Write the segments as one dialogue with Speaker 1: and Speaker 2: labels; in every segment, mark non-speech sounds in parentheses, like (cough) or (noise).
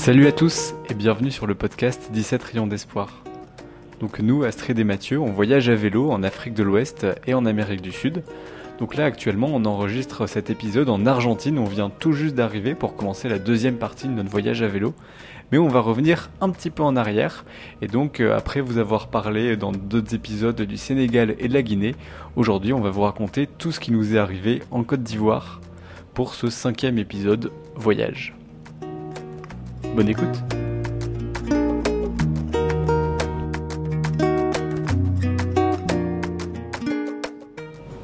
Speaker 1: Salut à tous et bienvenue sur le podcast 17 rayons d'espoir. Donc nous, Astrid et Mathieu, on voyage à vélo en Afrique de l'Ouest et en Amérique du Sud. Donc là actuellement on enregistre cet épisode en Argentine, on vient tout juste d'arriver pour commencer la deuxième partie de notre voyage à vélo. Mais on va revenir un petit peu en arrière et donc euh, après vous avoir parlé dans d'autres épisodes du Sénégal et de la Guinée, aujourd'hui on va vous raconter tout ce qui nous est arrivé en Côte d'Ivoire pour ce cinquième épisode voyage. Bonne écoute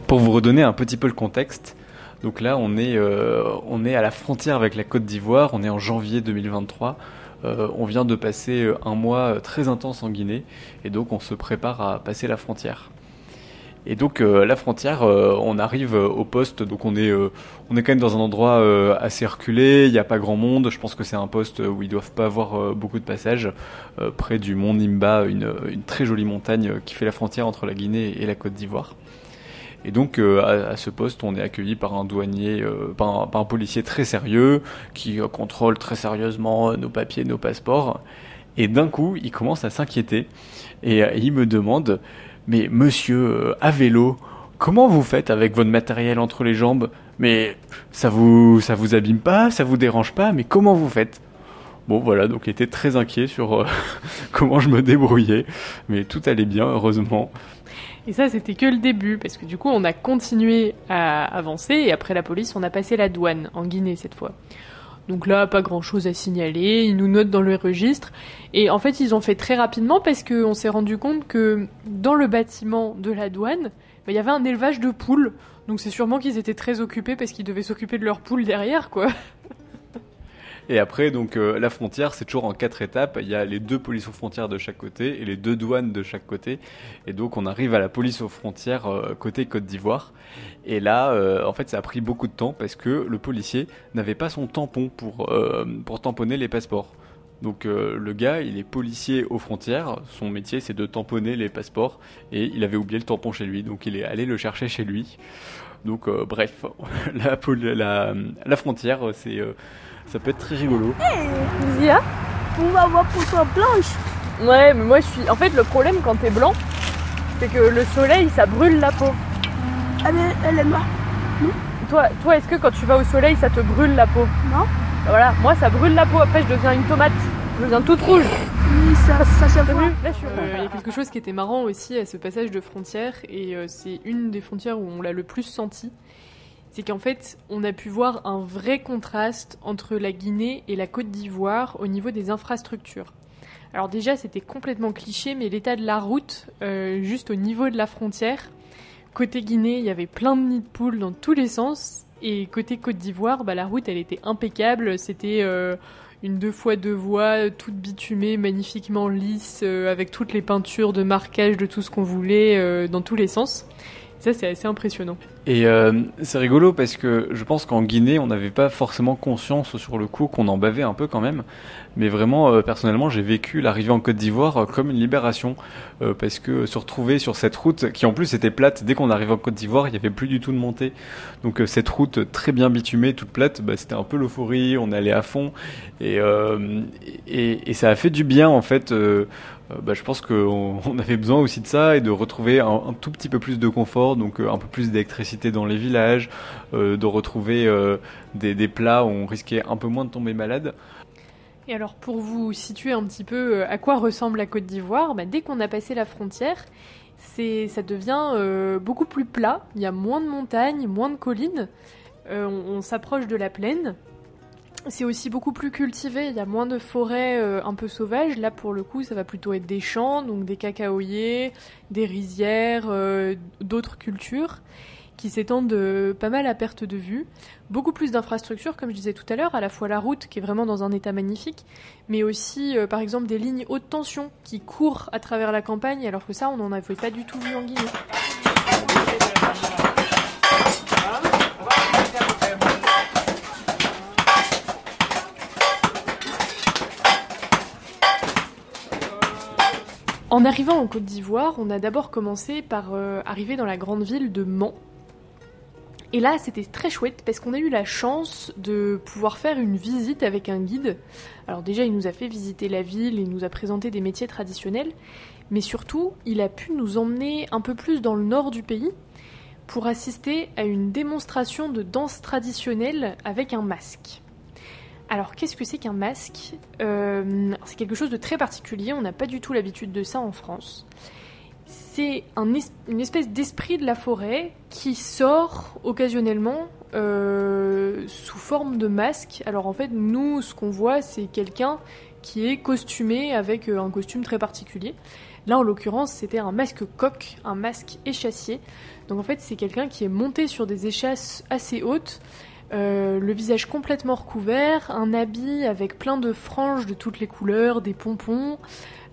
Speaker 1: Pour vous redonner un petit peu le contexte, donc là on est, euh, à la frontière avec la Côte d'Ivoire, on est en janvier 2023, euh, on vient de passer un mois très intense en Guinée et donc on se prépare à passer la frontière. Et donc euh, la frontière, euh, on arrive euh, au poste, donc on est, on est quand même dans un endroit assez reculé, il n'y a pas grand monde, je pense que c'est un poste où ils doivent pas avoir beaucoup de passages, près du mont Nimba, une, très jolie montagne qui fait la frontière entre la Guinée et la Côte d'Ivoire. Et donc à, ce poste, on est accueilli par un douanier, par, un, policier très sérieux qui contrôle très sérieusement nos papiers, nos passeports. Et d'un coup, il commence à s'inquiéter. Et il me demande mais monsieur, euh, à vélo, comment vous faites avec votre matériel entre les jambes? Mais ça vous, ça vous abîme pas, ça vous dérange pas, mais comment vous faites? Bon voilà, donc il était très inquiet sur euh, (laughs) comment je me débrouillais, mais tout allait bien, heureusement.
Speaker 2: Et ça, c'était que le début, parce que du coup, on a continué à avancer, et après la police, on a passé la douane, en Guinée cette fois. Donc là, pas grand chose à signaler, ils nous notent dans le registre. Et en fait, ils ont fait très rapidement parce qu'on s'est rendu compte que dans le bâtiment de la douane, bah, il y avait un élevage de poules. Donc c'est sûrement qu'ils étaient très occupés parce qu'ils devaient s'occuper de leurs poules derrière, quoi. (laughs)
Speaker 1: Et après, donc euh, la frontière, c'est toujours en quatre étapes. Il y a les deux polices aux frontières de chaque côté et les deux douanes de chaque côté. Et donc on arrive à la police aux frontières euh, côté Côte d'Ivoire. Et là, euh, en fait, ça a pris beaucoup de temps parce que le policier n'avait pas son tampon pour pour tamponner les passeports. Donc le gars, il est policier aux frontières. Son métier, c'est de tamponner les passeports. Et il avait oublié le tampon chez lui, donc il est allé le chercher chez lui. Donc bref, (laughs) la, frontière, c'est ça peut être très rigolo.
Speaker 3: Hey, Zia, on va avoir pour toi blanche.
Speaker 2: Ouais, mais moi je suis. En fait, le problème quand t'es blanc, c'est que le soleil ça brûle la peau.
Speaker 3: Elle est, elle est noire.
Speaker 2: Toi, toi est-ce que quand tu vas au soleil ça te brûle la peau?
Speaker 3: Non.
Speaker 2: Bah voilà, moi ça brûle la peau, après je deviens une tomate. Je deviens toute rouge.
Speaker 3: Oui, ça, ça voit.
Speaker 2: Là, je Il y a quelque chose qui était marrant aussi à ce passage de frontière, et euh, c'est une des frontières où on l'a le plus senti c'est qu'en fait, on a pu voir un vrai contraste entre la Guinée et la Côte d'Ivoire au niveau des infrastructures. Alors déjà, c'était complètement cliché, mais l'état de la route, euh, juste au niveau de la frontière, côté Guinée, il y avait plein de nids de poules dans tous les sens, et côté Côte d'Ivoire, bah, la route, elle était impeccable, c'était... Euh, une deux fois deux voies, toute bitumée, magnifiquement lisse, euh, avec toutes les peintures de marquage de tout ce qu'on voulait dans tous les sens. Ça, c'est assez impressionnant.
Speaker 1: Et euh, c'est rigolo parce que je pense qu'en Guinée, on n'avait pas forcément conscience sur le coup qu'on en bavait un peu quand même. Mais vraiment, euh, personnellement, j'ai vécu l'arrivée en Côte d'Ivoire euh, comme une libération. parce que se retrouver sur cette route, qui en plus était plate, dès qu'on arrivait en Côte d'Ivoire, il n'y avait plus du tout de montée. Donc cette route très bien bitumée, toute plate, bah, c'était un peu l'euphorie, on allait à fond. Et, ça a fait du bien en fait bah, je pense qu'on (laughs) on avait besoin aussi de ça et de retrouver un, tout petit peu plus de confort, donc euh, un peu plus d'électricité dans les villages, euh, de retrouver des, plats où on risquait un peu moins de tomber malade.
Speaker 2: Et alors pour vous situer un petit peu à quoi ressemble la Côte d'Ivoire, bah, dès qu'on a passé la frontière, ça devient beaucoup plus plat, il y a moins de montagnes, moins de collines, on s'approche de la plaine. C'est aussi beaucoup plus cultivé, il y a moins de forêts euh, un peu sauvages. Là, pour le coup, ça va plutôt être des champs, donc des cacaoyers, des rizières, euh, d'autres cultures qui s'étendent euh, pas mal à perte de vue. Beaucoup plus d'infrastructures, comme je disais tout à l'heure, à la fois la route qui est vraiment dans un état magnifique, mais aussi par exemple des lignes haute tension qui courent à travers la campagne, alors que ça, on n'en avait pas du tout vu en Guinée. En arrivant en Côte d'Ivoire, on a d'abord commencé par euh, arriver dans la grande ville de Mans. Et là, c'était très chouette parce qu'on a eu la chance de pouvoir faire une visite avec un guide. Alors déjà, il nous a fait visiter la ville, il nous a présenté des métiers traditionnels, mais surtout, il a pu nous emmener un peu plus dans le nord du pays pour assister à une démonstration de danse traditionnelle avec un masque. Alors, qu'est-ce que c'est qu'un masque? Euh, C'est quelque chose de très particulier, on n'a pas du tout l'habitude de ça en France. C'est un une espèce d'esprit de la forêt qui sort occasionnellement euh, sous forme de masque. Alors en fait, nous, ce qu'on voit, c'est quelqu'un qui est costumé avec euh, un costume très particulier. Là, en l'occurrence, c'était un masque coq, un masque échassier. Donc en fait, c'est quelqu'un qui est monté sur des échasses assez hautes, euh, le visage complètement recouvert, un habit avec plein de franges de toutes les couleurs, des pompons,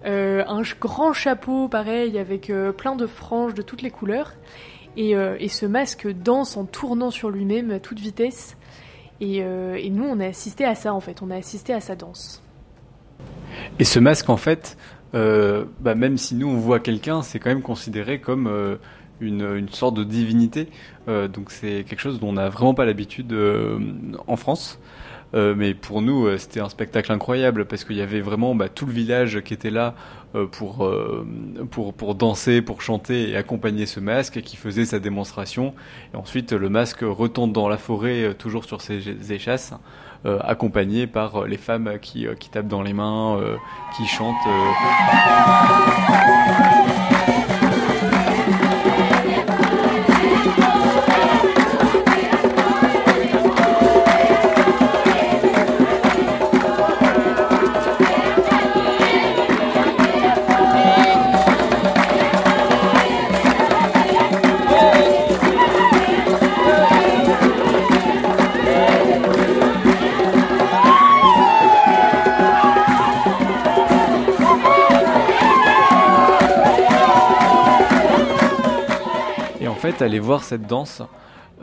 Speaker 2: euh, un grand chapeau pareil avec euh, plein de franges de toutes les couleurs. Et, ce masque danse en tournant sur lui-même à toute vitesse. Et, et, nous, on a assisté à ça en fait, on a assisté à sa danse.
Speaker 1: Et ce masque, en fait, bah, même si nous on voit quelqu'un, c'est quand même considéré comme une, sorte de divinité. Euh, donc c'est quelque chose dont on n'a vraiment pas l'habitude en France. mais pour nous, c'était un spectacle incroyable parce qu'il y avait vraiment bah, tout le village qui était là pour, pour, pour danser, pour chanter et accompagner ce masque qui faisait sa démonstration. Et ensuite, le masque retombe dans la forêt, toujours sur ses échasses. Euh, accompagné par euh, les femmes qui, euh, qui tapent dans les mains, qui chantent. Aller voir cette danse,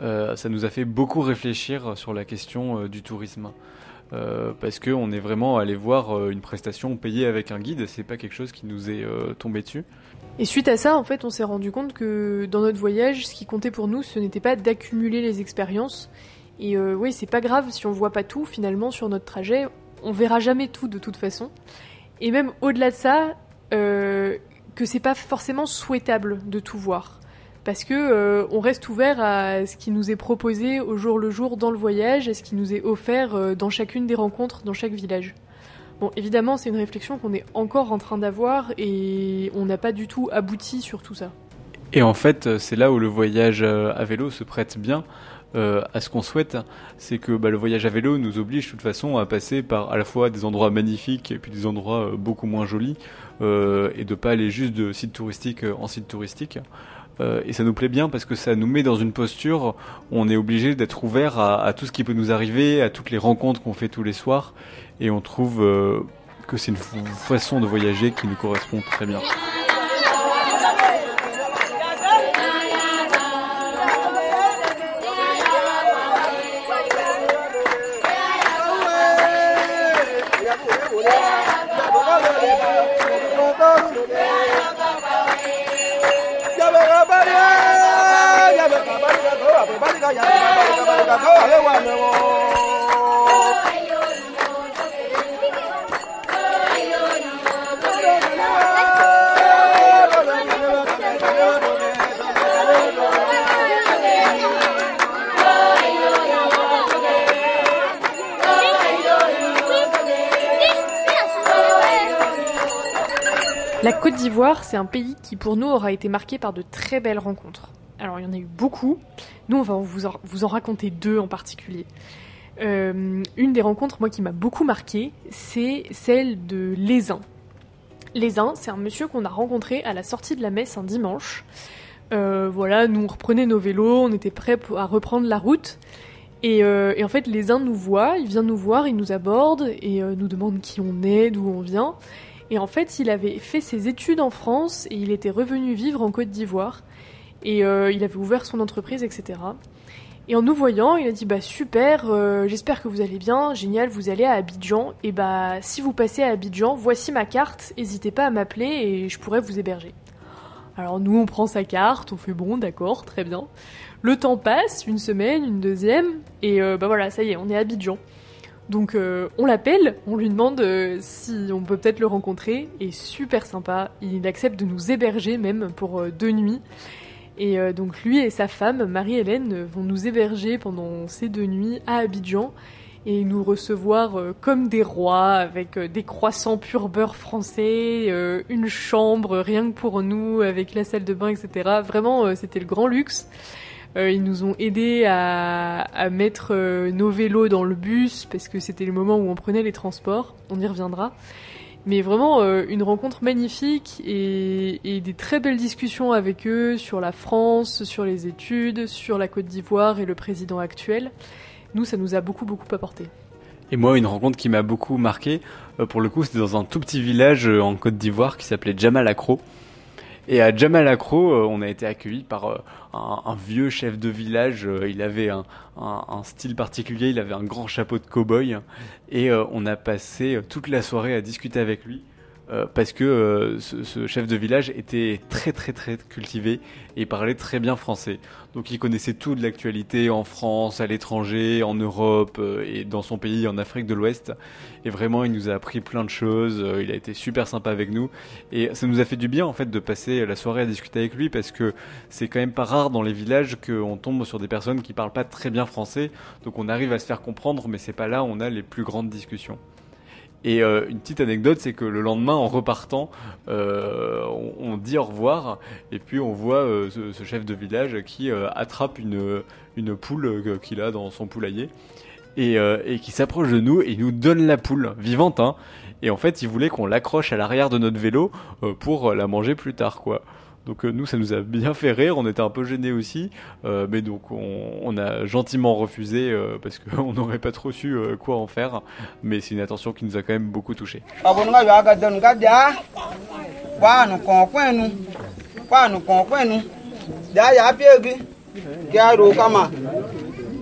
Speaker 1: euh, ça nous a fait beaucoup réfléchir sur la question euh, du tourisme. Euh, parce qu'on est vraiment allé voir une prestation payée avec un guide, c'est pas quelque chose qui nous est tombé dessus.
Speaker 2: Et suite à ça, en fait, on s'est rendu compte que dans notre voyage, ce qui comptait pour nous, ce n'était pas d'accumuler les expériences. Et oui, c'est pas grave si on voit pas tout finalement sur notre trajet, on verra jamais tout de toute façon. Et même au-delà de ça, que c'est pas forcément souhaitable de tout voir parce que euh, on reste ouvert à ce qui nous est proposé au jour le jour dans le voyage, à ce qui nous est offert euh, dans chacune des rencontres, dans chaque village. Bon, évidemment, c'est une réflexion qu'on est encore en train d'avoir et on n'a pas du tout abouti sur tout ça.
Speaker 1: Et en fait, c'est là où le voyage euh, à vélo se prête bien à ce qu'on souhaite, c'est que bah, le voyage à vélo nous oblige de toute façon à passer par à la fois des endroits magnifiques et puis des endroits beaucoup moins jolis, et de pas aller juste de site touristique en site touristique. Euh, et ça nous plaît bien parce que ça nous met dans une posture où on est obligé d'être ouvert à, tout ce qui peut nous arriver, à toutes les rencontres qu'on fait tous les soirs. Et on trouve euh, que c'est une façon de voyager qui nous correspond très bien.
Speaker 2: La Côte d'Ivoire, c'est un pays qui pour nous aura été marqué par de très belles rencontres. Alors il y en a eu beaucoup. Nous, on va vous en, raconter deux en particulier. Euh, une des rencontres, moi, qui m'a beaucoup marqué, c'est celle de Lézin. Lézin, c'est un monsieur qu'on a rencontré à la sortie de la messe un dimanche. Euh, voilà, nous on nos vélos, on était prêts à reprendre la route. Et, euh, et, en fait, Lézin nous voit, il vient nous voir, il nous aborde et nous demande qui on est, d'où on vient. Et en fait, il avait fait ses études en France et il était revenu vivre en Côte d'Ivoire. Et euh, il avait ouvert son entreprise, etc. Et en nous voyant, il a dit bah super, euh, j'espère que vous allez bien, génial, vous allez à Abidjan. Et bah si vous passez à Abidjan, voici ma carte, n'hésitez pas à m'appeler et je pourrais vous héberger. Alors nous, on prend sa carte, on fait bon, d'accord, très bien. Le temps passe, une semaine, une deuxième, et euh, bah voilà, ça y est, on est à Abidjan. Donc on l'appelle, on lui demande si on peut peut-être le rencontrer, et super sympa, il accepte de nous héberger même pour deux nuits. Et euh, donc lui et sa femme, Marie-Hélène, vont nous héberger pendant ces deux nuits à Abidjan et nous recevoir euh, comme des rois avec euh, des croissants pur beurre français, une chambre rien que pour nous avec la salle de bain, etc. Vraiment, c'était le grand luxe. Ils nous ont aidés à, mettre nos vélos dans le bus parce que c'était le moment où on prenait les transports. On y reviendra. Mais vraiment euh, une rencontre magnifique et, des très belles discussions avec eux sur la France, sur les études, sur la Côte d'Ivoire et le président actuel. Nous, ça nous a beaucoup beaucoup apporté.
Speaker 1: Et moi, une rencontre qui m'a beaucoup marqué, euh, pour le coup, c'était dans un tout petit village euh, en Côte d'Ivoire qui s'appelait Jamalakro. Et à Jamalakro, euh, on a été accueillis par euh, un, vieux chef de village. Euh, Il avait un, style particulier, il avait un grand chapeau de cow-boy. Et on a passé toute la soirée à discuter avec lui. Euh, parce que euh, ce, chef de village était très très très cultivé et parlait très bien français. Donc il connaissait tout de l'actualité en France, à l'étranger, en Europe euh, et dans son pays en Afrique de l'Ouest. Et vraiment, il nous a appris plein de choses. Il a été super sympa avec nous et ça nous a fait du bien en fait de passer la soirée à discuter avec lui parce que c'est quand même pas rare dans les villages qu'on tombe sur des personnes qui parlent pas très bien français. Donc on arrive à se faire comprendre, mais c'est pas là où on a les plus grandes discussions. Et euh, une petite anecdote, c'est que le lendemain, en repartant, euh, on, dit au revoir, et puis on voit euh, ce, chef de village qui attrape une, poule qu'il a dans son poulailler, et, qui s'approche de nous et nous donne la poule, vivante, hein. Et en fait, il voulait qu'on l'accroche à l'arrière de notre vélo pour la manger plus tard, quoi. Donc euh, nous, ça nous a bien fait rire, on était un peu gênés aussi, euh, mais donc on, on a gentiment refusé euh, parce qu'on (laughs) n'aurait pas trop su euh, quoi en faire, mais c'est une attention qui nous a quand même beaucoup touchés.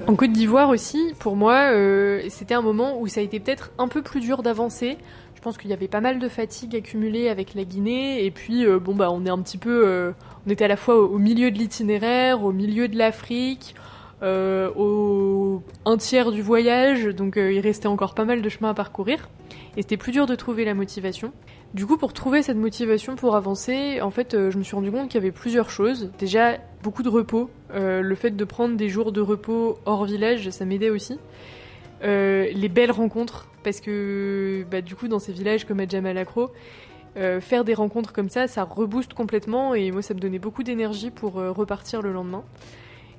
Speaker 2: En Côte d'Ivoire aussi, pour moi, euh, c'était un moment où ça a été peut-être un peu plus dur d'avancer. Je pense qu'il y avait pas mal de fatigue accumulée avec la Guinée, et puis euh, bon bah on est un petit peu, euh, on était à la fois au, milieu de l'itinéraire, au milieu de l'Afrique, euh, au un tiers du voyage, donc il restait encore pas mal de chemin à parcourir, et c'était plus dur de trouver la motivation. Du coup, pour trouver cette motivation pour avancer, en fait, je me suis rendu compte qu'il y avait plusieurs choses. Déjà, beaucoup de repos. Le fait de prendre des jours de repos hors village, ça m'aidait aussi. Les belles rencontres, parce que bah, du coup, dans ces villages comme à Jamalakro, euh, faire des rencontres comme ça, ça rebooste complètement et moi, ça me donnait beaucoup d'énergie pour euh, repartir le lendemain.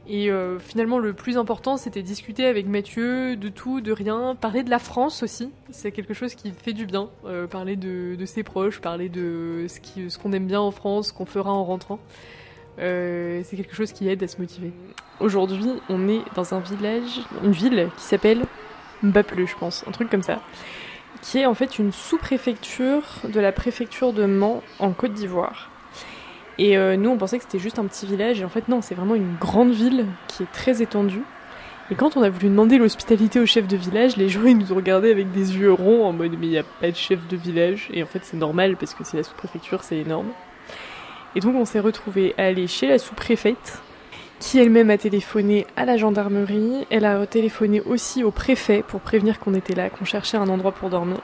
Speaker 2: Et euh, finalement, le plus important, c'était discuter avec Mathieu de tout, de rien, parler de la France aussi. C'est quelque chose qui fait du bien. Euh, parler de, ses proches, parler de ce ce qu'on aime bien en France, ce qu'on fera en rentrant. C'est quelque chose qui aide à se motiver. Aujourd'hui, on est dans un village, une ville qui s'appelle Mbapleu, je pense, un truc comme ça, qui est en fait une sous-préfecture de la préfecture de Mans en Côte d'Ivoire. Et euh, nous, on pensait que c'était juste un petit village, et en fait, non, c'est vraiment une grande ville qui est très étendue. Et quand on a voulu demander l'hospitalité au chef de village, les gens ils nous ont regardés avec des yeux ronds en mode mais il n'y a pas de chef de village. Et en fait, c'est normal parce que c'est la sous-préfecture, c'est énorme. Et donc, on s'est retrouvés à aller chez la sous-préfète, qui elle-même a téléphoné à la gendarmerie. Elle a téléphoné aussi au préfet pour prévenir qu'on était là, qu'on cherchait un endroit pour dormir.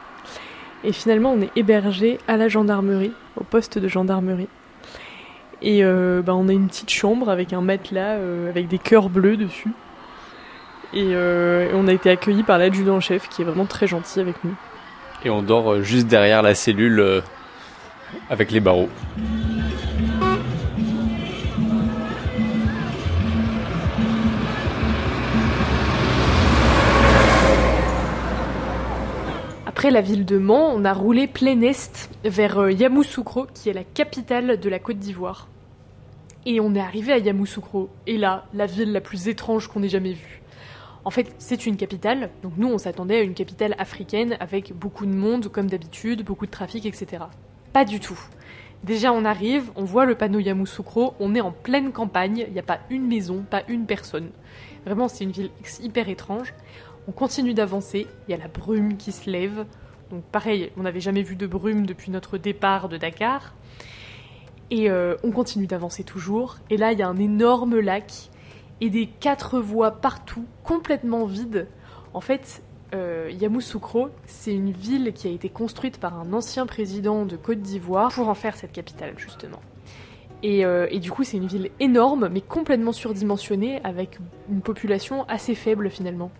Speaker 2: Et finalement, on est hébergé à la gendarmerie, au poste de gendarmerie. Et euh, bah, on a une petite chambre avec un matelas euh, avec des cœurs bleus dessus. Et, euh, et on a été accueillis par l'adjudant-chef qui est vraiment très gentil avec nous.
Speaker 1: Et on dort juste derrière la cellule avec les barreaux.
Speaker 2: Après la ville de Mans, on a roulé plein est vers euh, Yamoussoukro, qui est la capitale de la Côte d'Ivoire. Et on est arrivé à Yamoussoukro, et là, la ville la plus étrange qu'on ait jamais vue. En fait, c'est une capitale, donc nous on s'attendait à une capitale africaine avec beaucoup de monde comme d'habitude, beaucoup de trafic, etc. Pas du tout. Déjà on arrive, on voit le panneau Yamoussoukro, on est en pleine campagne, il n'y a pas une maison, pas une personne. Vraiment c'est une ville hyper étrange. On continue d'avancer, il y a la brume qui se lève. Donc pareil, on n'avait jamais vu de brume depuis notre départ de Dakar. Et euh, on continue d'avancer toujours. Et là, il y a un énorme lac et des quatre voies partout, complètement vides. En fait, euh, Yamoussoukro, c'est une ville qui a été construite par un ancien président de Côte d'Ivoire pour en faire cette capitale, justement. Et, euh, et du coup, c'est une ville énorme, mais complètement surdimensionnée, avec une population assez faible finalement.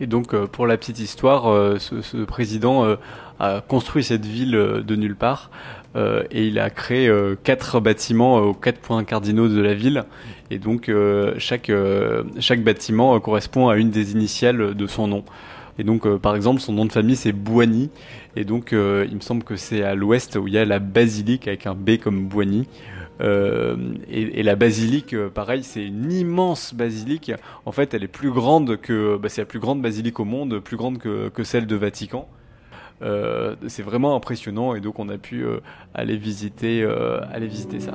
Speaker 1: Et donc, euh, pour la petite histoire, euh, ce, président euh, a construit cette ville de nulle part et il a créé quatre bâtiments aux quatre points cardinaux de la ville. Et donc, chaque, chaque bâtiment correspond à une des initiales de son nom. Et donc, par exemple, son nom de famille, c'est Boigny. Et donc, il me semble que c'est à l'ouest où il y a la basilique avec un B comme Boigny. Euh, et, la basilique, euh, pareil, c'est une immense basilique. En fait, elle est plus grande que, bah, c'est la plus grande basilique au monde, plus grande que, que celle de Vatican. Euh, c'est vraiment impressionnant et donc on a pu aller visiter, aller visiter ça.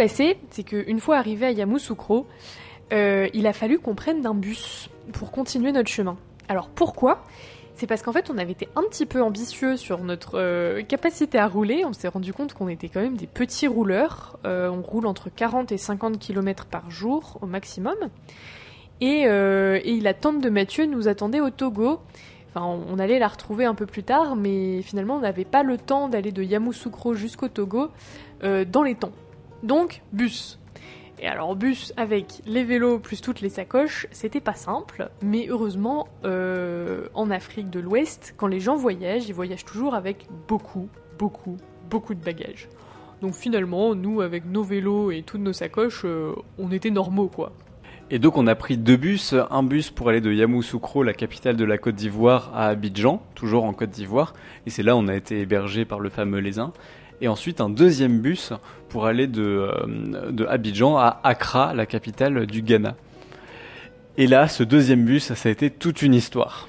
Speaker 2: Passé, c'est qu'une fois arrivé à Yamoussoukro, euh, il a fallu qu'on prenne un bus pour continuer notre chemin. Alors pourquoi? C'est parce qu'en fait, on avait été un petit peu ambitieux sur notre euh, capacité à rouler. On s'est rendu compte qu'on était quand même des petits rouleurs. Euh, on roule entre 40 et 50 km par jour au maximum. Et, la tante de Mathieu nous attendait au Togo. Enfin, on, allait la retrouver un peu plus tard, mais finalement, on n'avait pas le temps d'aller de Yamoussoukro jusqu'au Togo dans les temps. Donc, bus. Et alors, bus avec les vélos plus toutes les sacoches, c'était pas simple, mais heureusement, euh, en Afrique de l'Ouest, quand les gens voyagent, ils voyagent toujours avec beaucoup, beaucoup, beaucoup de bagages. Donc finalement, nous, avec nos vélos et toutes nos sacoches, euh, on était normaux, quoi.
Speaker 1: Et donc on a pris deux bus, un bus pour aller de Yamoussoukro, la capitale de la Côte d'Ivoire, à Abidjan, toujours en Côte d'Ivoire, et c'est là on a été hébergé par le fameux Lézin. Et ensuite un deuxième bus pour aller de, euh, de Abidjan à Accra, la capitale du Ghana. Et là, ce deuxième bus, ça a été toute une histoire.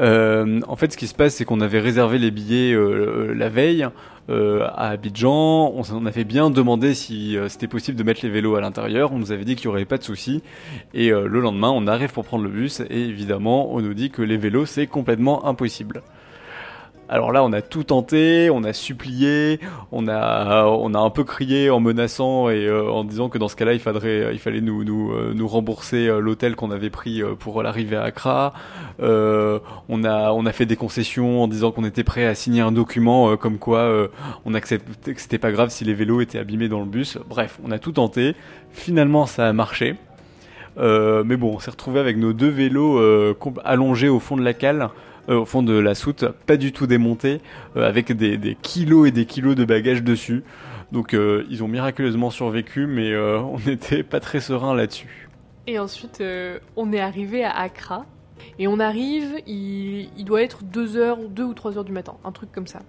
Speaker 1: Euh, en fait, ce qui se passe, c'est qu'on avait réservé les billets euh, la veille à Abidjan. On, on avait bien demandé si c'était possible de mettre les vélos à l'intérieur. On nous avait dit qu'il n'y aurait pas de souci. Et le lendemain, on arrive pour prendre le bus et évidemment, on nous dit que les vélos, c'est complètement impossible. Alors là, on a tout tenté, on a supplié, on a, on a un peu crié en menaçant et euh, en disant que dans ce cas-là, il faudrait, il fallait nous, euh, rembourser euh, l'hôtel qu'on avait pris euh, pour l'arrivée à Accra. Euh, on a, on a fait des concessions en disant qu'on était prêt à signer un document euh, comme quoi euh, on acceptait que c'était pas grave si les vélos étaient abîmés dans le bus. Bref, on a tout tenté. Finalement, ça a marché. Euh, mais bon, on s'est retrouvé avec nos deux vélos euh, allongés au fond de la cale, euh, au fond de la soute, pas du tout démontés, euh, avec des, kilos et des kilos de bagages dessus. Donc euh, ils ont miraculeusement survécu, mais euh, (laughs) on n'était pas très serein là-dessus.
Speaker 2: Et ensuite, euh, on est arrivé à Accra. Et on arrive, il, doit être 2 heures, 2 ou 3 heures du matin, un truc comme ça.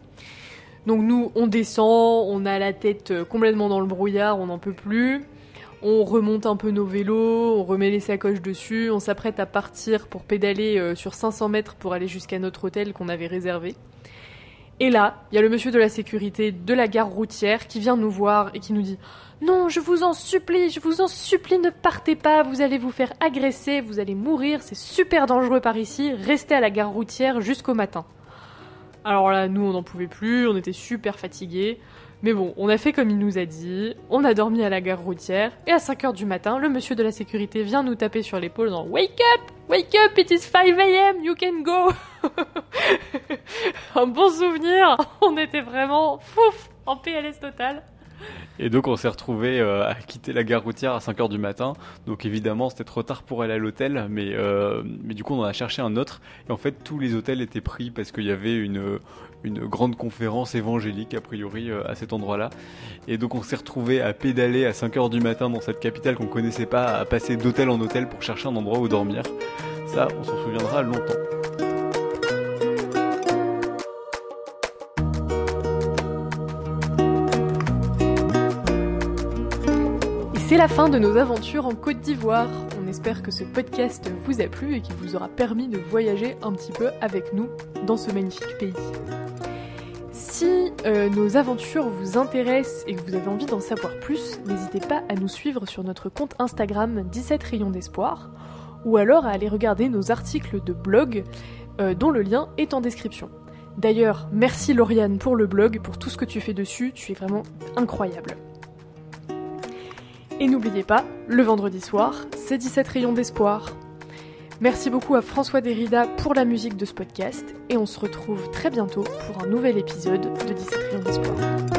Speaker 2: Donc nous, on descend, on a la tête euh, complètement dans le brouillard, on n'en peut plus. On remonte un peu nos vélos, on remet les sacoches dessus, on s'apprête à partir pour pédaler euh, sur 500 mètres pour aller jusqu'à notre hôtel qu'on avait réservé. Et là, il y a le monsieur de la sécurité de la gare routière qui vient nous voir et qui nous dit non, je vous en supplie, je vous en supplie, ne partez pas, vous allez vous faire agresser, vous allez mourir, c'est super dangereux par ici, restez à la gare routière jusqu'au matin. Alors là, nous, on n'en pouvait plus, on était super fatigués. Mais bon, on a fait comme il nous a dit, on a dormi à la gare routière, et à 5h du matin, le monsieur de la sécurité vient nous taper sur l'épaule en Wake up! Wake up! It is 5 am! You can go! (laughs) Un bon souvenir! On était vraiment fouf! En PLS total.
Speaker 1: Et donc on s'est retrouvé euh, à quitter la gare routière à 5h du matin. Donc évidemment c'était trop tard pour aller à l'hôtel, mais, euh, mais du coup on en a cherché un autre. Et en fait tous les hôtels étaient pris parce qu'il y avait une, grande conférence évangélique a priori euh, à cet endroit-là. Et donc on s'est retrouvé à pédaler à 5h du matin dans cette capitale qu'on connaissait pas, à passer d'hôtel en hôtel pour chercher un endroit où dormir. Ça on s'en souviendra longtemps.
Speaker 2: C'est la fin de nos aventures en Côte d'Ivoire. On espère que ce podcast vous a plu et qu'il vous aura permis de voyager un petit peu avec nous dans ce magnifique pays. Si euh, nos aventures vous intéressent et que vous avez envie d'en savoir plus, n'hésitez pas à nous suivre sur notre compte Instagram 17 rayons d'espoir ou alors à aller regarder nos articles de blog euh, dont le lien est en description. D'ailleurs, merci Lauriane pour le blog, pour tout ce que tu fais dessus, tu es vraiment incroyable. Et n'oubliez pas, le vendredi soir, c'est 17 rayons d'espoir. Merci beaucoup à François Derrida pour la musique de ce podcast et on se retrouve très bientôt pour un nouvel épisode de 17 rayons d'espoir.